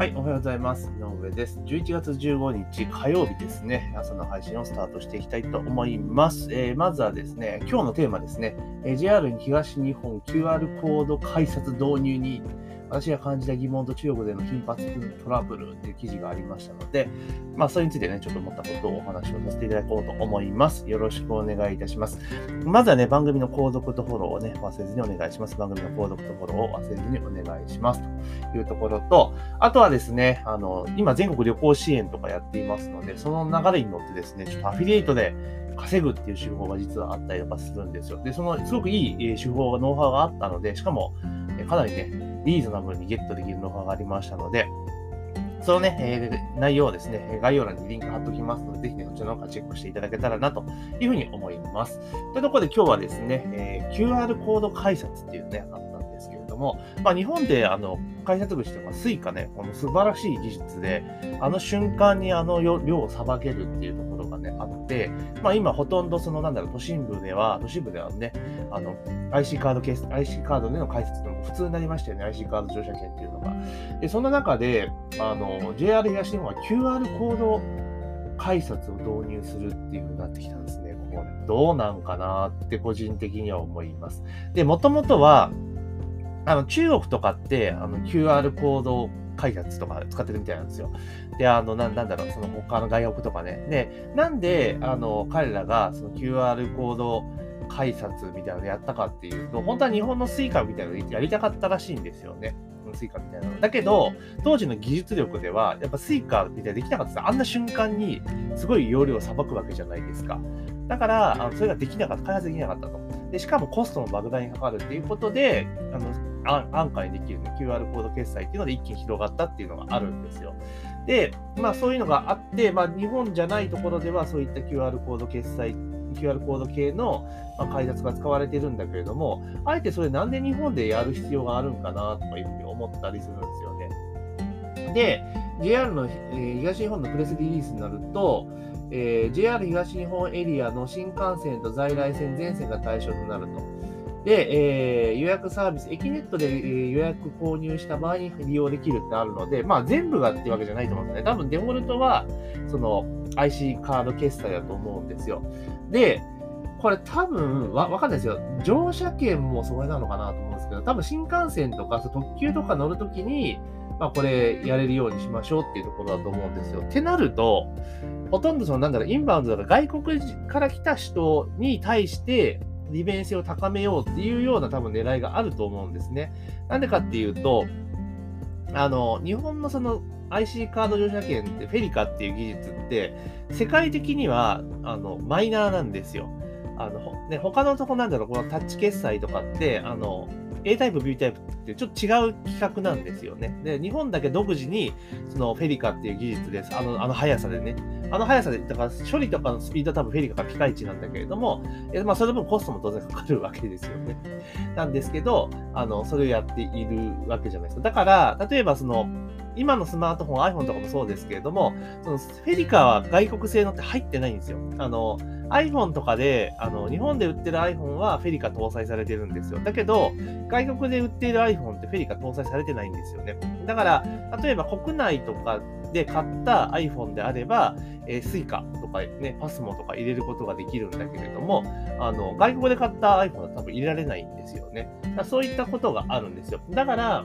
はい、おはようございます。井上です。11月15日火曜日ですね、朝の配信をスタートしていきたいと思います。えー、まずはですね、今日のテーマですね、えー、JR 東日本 QR コード改札導入に私が感じた疑問と中国での頻発トラブルっていう記事がありましたので、まあ、それについてね、ちょっと思ったことをお話をさせていただこうと思います。よろしくお願いいたします。まずはね、番組の購読とフォローをね、忘れずにお願いします。番組の購読とフォローを忘れずにお願いします。というところと、あとはですね、あの、今全国旅行支援とかやっていますので、その流れに乗ってですね、ちょっとアフィリエイトで稼ぐっていう手法が実はあったりとかするんですよ。で、そのすごくいい手法が、ノウハウがあったので、しかも、かなりね、リーズナブルにゲットできるノウハウがありましたので、そのね、えー、内容をですね、概要欄にリンク貼っておきますので、ぜひね、こちらの方からチェックしていただけたらなというふうに思います。というところで今日はですね、えー、QR コード改札っていうね、あったんですけれども、まあ、日本であの改札口とか Suica ね、この素晴らしい技術で、あの瞬間にあの量をさばけるっていうところがね、あって、まあ、今ほとんどそのなんだろう、都心部では、都心部ではね、あの、IC カード、IC カードでの解説でも普通になりましたよね、IC カード乗車券っていうのが。で、そんな中で、あの、JR 東日本は QR コード改札を導入するっていう風になってきたんですね。これ、どうなんかなって個人的には思います。で、もともとは、あの、中国とかって、あの、QR コード開発とか使ってるみたいなんですよ。で、あの、ななんだろう、その他の外国とかね。で、なんで、あの、彼らがその QR コード改札みたいなのやったかっていうと、本当は日本の Suica みたいなのやりたかったらしいんですよね。 Suica みたいなの。だけど、当時の技術力では、やっぱ Suica みたいなできなかったあんな瞬間にすごい容量をさばくわけじゃないですか。だから、あのそれができなかった、開発できなかったと。で、しかもコストも莫大にかかるっていうことで、あの安価にできる、ね、QR コード決済っていうので一気に広がったっていうのがあるんですよ。で、まあそういうのがあって、まあ日本じゃないところではそういった QR コード決済 QR コード系の、ま改札が使われてるんだけれども、あえてそれなんで日本でやる必要があるんかなとかいうふうに思ったりするんですよね。で、JR の、え、東日本のプレスリリースになると、えー、JR 東日本エリアの新幹線と在来線全線が対象となると。で、えー、予約サービス、エキネットで、えー、予約購入した場合に利用できるってあるので、まあ全部がっていうわけじゃないと思うんですね。多分デフォルトは、その IC カード決済だと思うんですよ。で、これ多分わ、わかんないですよ。乗車券もそれなのかなと思うんですけど、多分新幹線とか特急とか乗るときに、まあこれやれるようにしましょうっていうところだと思うんですよ。ってなると、ほとんどそのなんだろう、インバウンドとか外国から来た人に対して、利便性を高めようっていうような多分狙いがあると思うんですね。なんでかっていうと、あの、日本のその IC カード乗車券ってフェリカっていう技術って、世界的にはあのマイナーなんですよ。あのね、他のとこなんだろう、このタッチ決済とかって、あの A タイプ、B タイプってちょっと違う企画なんですよね。で、日本だけ独自に、そのフェリカっていう技術です。あの、あの速さでね。あの速さで、だから処理とかのスピードは多分フェリカがピカイチなんだけれども、えまあ、その分コストも当然かかるわけですよね。なんですけど、あの、それをやっているわけじゃないですか。だから、例えばその、今のスマートフォン、iPhone とかもそうですけれども、そのフェリカは外国製のって入ってないんですよ。あの、iPhone とかで、あの、日本で売ってる iPhone はフェリカ搭載されてるんですよ。だけど、外国で売っている iPhone ってフェリカ搭載されてないんですよね。だから、例えば国内とかで買った iPhone であれば、えー、Suica とかね、PASMO とか入れることができるんだけれども、あの、外国で買った iPhone は多分入れられないんですよね。そういったことがあるんですよ。だから、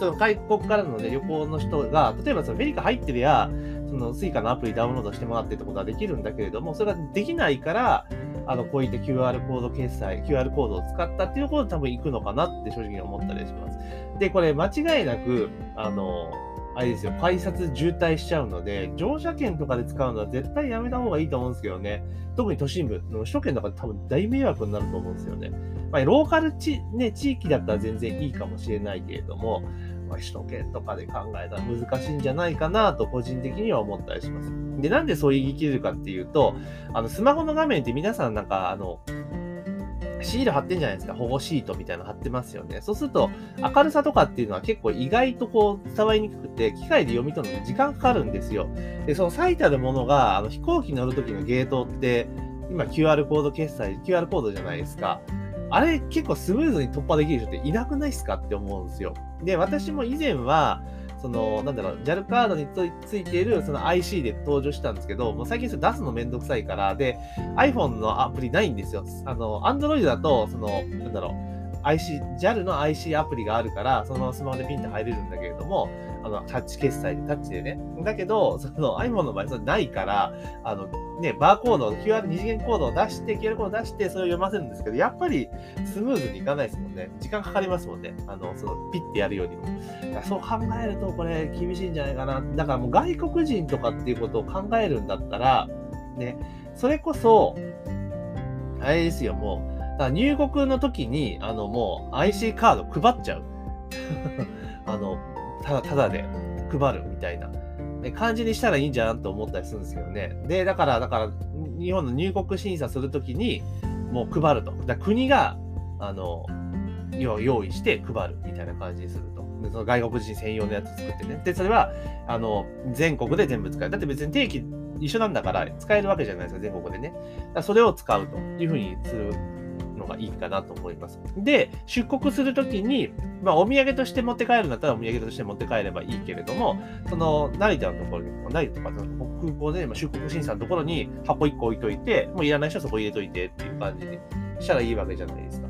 その外国からの、ね、旅行の人が、例えばそのフェリカ入ってるや、その Suica のアプリダウンロードしてもらってってことはできるんだけれども、それができないから、あの、こういった QR コード決済、QR コードを使ったっていうところで多分行くのかなって正直思ったりします。で、これ間違いなく、あの、あれですよ、改札渋滞しちゃうので、乗車券とかで使うのは絶対やめた方がいいと思うんですけどね。特に都心部首都圏とかで多分大迷惑になると思うんですよね。まあ、ローカル地,、ね、地域だったら全然いいかもしれないけれども、まあ、首都圏とかで考えたら難しいんじゃないかなと個人的には思ったりします。で、なんでそう言い切れるかっていうと、あの、スマホの画面って皆さんなんか、あの、シール貼ってんじゃないですか。保護シートみたいなの貼ってますよね。そうすると、明るさとかっていうのは結構意外とこう伝わりにくくて、機械で読み取るのに時間かかるんですよ。で、その最たるものが、あの飛行機乗るときのゲートって、今 QR コード決済、QR コードじゃないですか。あれ結構スムーズに突破できる人っていなくないっすかって思うんですよ。で、私も以前は、その、なんだろう、JAL カードについているその IC で登場したんですけど、もう最近それ出すのめんどくさいから、で、iPhone のアプリないんですよ。あの、Android だと、その、なんだろう、IC、JAL の IC アプリがあるから、そのスマホでピンって入れるんだけれども、あの、タッチ決済で、タッチでね。だけど、その iPhone の場合、それないから、あの、ね、バーコード、QR 二次元コードを出して、QR コードを出して、それを読ませるんですけど、やっぱりスムーズにいかないですもんね。時間かかりますもんね。あの、その、ピッてやるよりも。そう考えると、これ、厳しいんじゃないかな。だからもう外国人とかっていうことを考えるんだったら、ね、それこそ、あれですよ、もう、から入国の時に、あの、もう IC カード配っちゃう。あの、ただ、ただで配るみたいな、感じにしたらいいんじゃんと思ったりするんですけどね。で、だから、だから、日本の入国審査するときに、もう配ると。だ国が、あの、用意して配るみたいな感じにすると。その外国人専用のやつ作ってね。で、それは、あの、全国で全部使える。だって別に定期一緒なんだから使えるわけじゃないですか、全国でね。それを使うというふうにするがいいかなと思います。で、出国するときに、まあ、お土産として持って帰るんだったらお土産として持って帰ればいいけれども、その、成田のところに、成田とか空港で出国審査のところに箱1個置いといて、もういらない人はそこ入れといてっていう感じにしたらいいわけじゃないですか。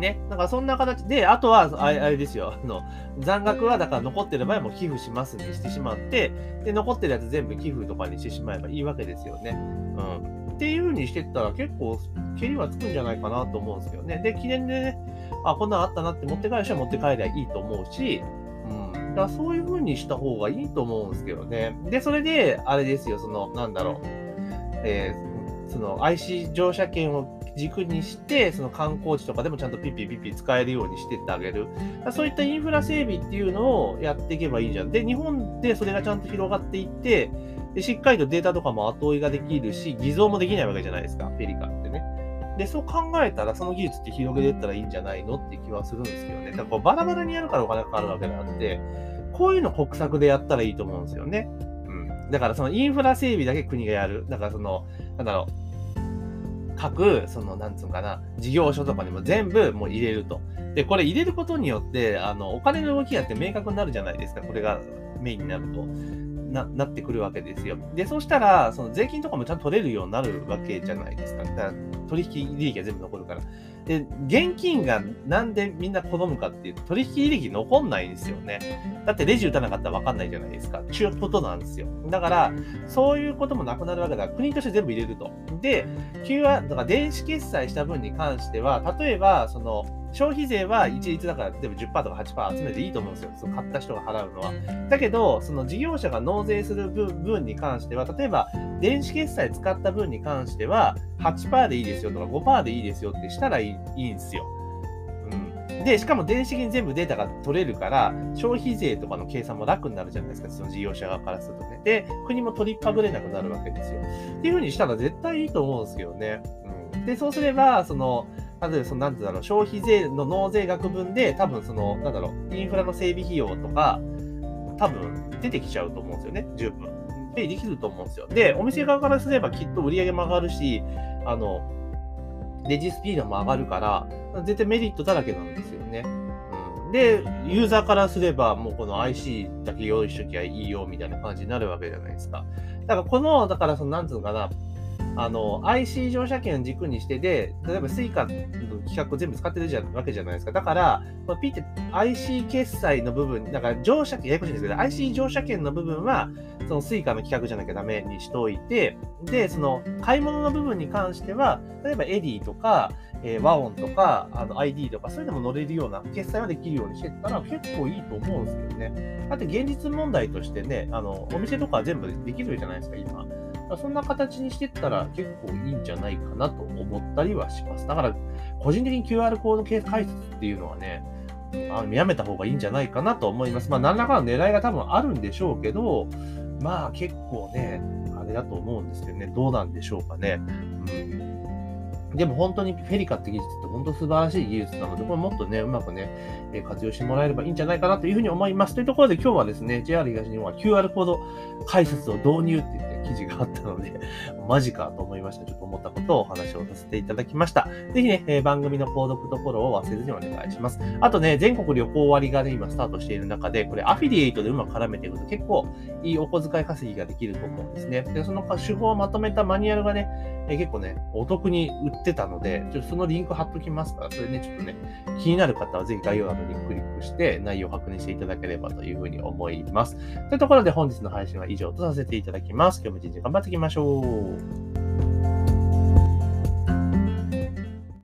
ね。だかそんな形で、あとは、あれですよ、あの、残額はだから残ってる場合も寄付しますにしてしまって、で、残ってるやつ全部寄付とかにしてしまえばいいわけですよね。うん。っていう風にしてったら結構、蹴りはつくんじゃないかなと思うんですけどね。で、記念でね、あ、こんなんあったなって持って帰る人は持って帰りゃいいと思うし、うん。だそういう風にした方がいいと思うんですけどね。で、それで、あれですよ、その、なんだろう。えー、その IC 乗車券を軸にして、その観光地とかでもちゃんとピッピピッピ使えるようにしてってあげる。そういったインフラ整備っていうのをやっていけばいいじゃん。で、日本でそれがちゃんと広がっていって、で、しっかりとデータとかも後追いができるし、偽造もできないわけじゃないですか、フェリカってね。で、そう考えたら、その技術って広げていったらいいんじゃないのって気はするんですけどね。だからこうバラバラにやるからお金かかるわけであって、こういうの国策でやったらいいと思うんですよね。うん。だからそのインフラ整備だけ国がやる。だからその、なんだろう。各、その、なんつうのかな、事業所とかにも全部もう入れると。で、これ入れることによって、あの、お金の動きがって明確になるじゃないですか。これがメインになると。ななってくるわけですよ。で、そうしたら、その税金とかもちゃんと取れるようになるわけじゃないですか。だから取引利益が全部残るから。で、現金がなんでみんな好むかっていうと、取引利益残んないんですよね。だってレジ打たなかったらわかんないじゃないですか。ちゅうことなんですよ。だから、そういうこともなくなるわけだから、国として全部入れると。で、QR、だから電子決済した分に関しては、例えば、その、消費税は一律だから、例えば10%とか8%集めていいと思うんですよ。その買った人が払うのは。だけど、その事業者が納税する分に関しては、例えば、電子決済使った分に関しては、8%でいいですよとか5%でいいですよってしたらいいいいんですよ。で、しかも電子的に全部データが取れるから、消費税とかの計算も楽になるじゃないですか、その事業者側からするとね。で、国も取りっぱぐれなくなるわけですよ。っていう風にしたら絶対いいと思うんですけどね。うん。で、そうすれば、その、例えば、その、なんてうだろう、消費税の納税額分で、多分、その、なんだろう、インフラの整備費用とか、多分、出てきちゃうと思うんですよね、十分。ペイできると思うんですよ。で、お店側からすればきっと売り上げも上がるし、あの、レジスピードも上がるから、絶対メリットだらけなんですよね。うん、で、ユーザーからすれば、もうこの IC だけ用意しときゃいいよ、みたいな感じになるわけじゃないですか。だからこの、だからその、なんつうのかな、あの、IC 乗車券を軸にしてで、例えば Suica の規格を全部使ってるじゃわけじゃないですか。だから、まあ、ピって IC 決済の部分、だから乗車券、ややこしいんですけど、IC 乗車券の部分は、その Suica の規格じゃなきゃダメにしておいて、で、その買い物の部分に関しては、例えばエディとか、えー、ワオンとか、あの ID とか、そういうのも乗れるような決済はできるようにしてたら結構いいと思うんですけどね。だって現実問題としてね、あの、お店とか全部できるじゃないですか、今。そんな形にしてったら結構いいんじゃないかなと思ったりはします。だから、個人的に QR コード系解説っていうのはね、あのやめた方がいいんじゃないかなと思います。まあ、何らかの狙いが多分あるんでしょうけど、まあ結構ね、あれだと思うんですけどね、どうなんでしょうかね。うんでも本当にフェリカって技術って本当素晴らしい技術なので、これもっとね、うまくね、え活用してもらえればいいんじゃないかなというふうに思います。というところで今日はですね、JR 東日本は QR コード解説を導入って言って記事があったので、マジかと思いました。ちょっと思ったことをお話をさせていただきました。ぜひね、えー、番組の購読とフォローを忘れずにお願いします。あとね、全国旅行割がね、今スタートしている中で、これアフィリエイトでうまく絡めていくと結構いいお小遣い稼ぎができると思うんですね。で、その手法をまとめたマニュアルがね、えー、結構ね、お得に売ってたので、ちょっとそのリンク貼っときますから、それね、ちょっとね、気になる方はぜひ概要欄のリンククリックして内容を確認していただければというふうに思います。というところで本日の配信は以上とさせていただきます。日も一日頑張っていきましょう。